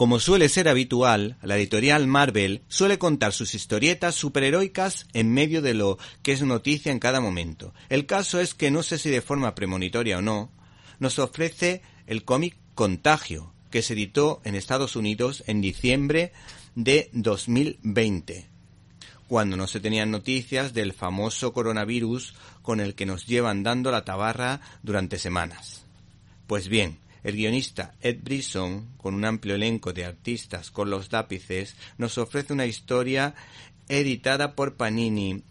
Como suele ser habitual, la editorial Marvel suele contar sus historietas superheroicas en medio de lo que es noticia en cada momento. El caso es que no sé si de forma premonitoria o no, nos ofrece el cómic Contagio, que se editó en Estados Unidos en diciembre de 2020, cuando no se tenían noticias del famoso coronavirus con el que nos llevan dando la tabarra durante semanas. Pues bien, el guionista Ed Brisson, con un amplio elenco de artistas con los lápices, nos ofrece una historia editada por Panini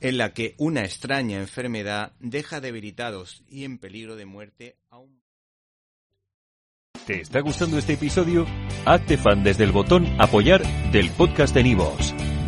en la que una extraña enfermedad deja debilitados y en peligro de muerte a un... ¿Te está gustando este episodio? Hazte fan desde el botón apoyar del podcast de Nivos.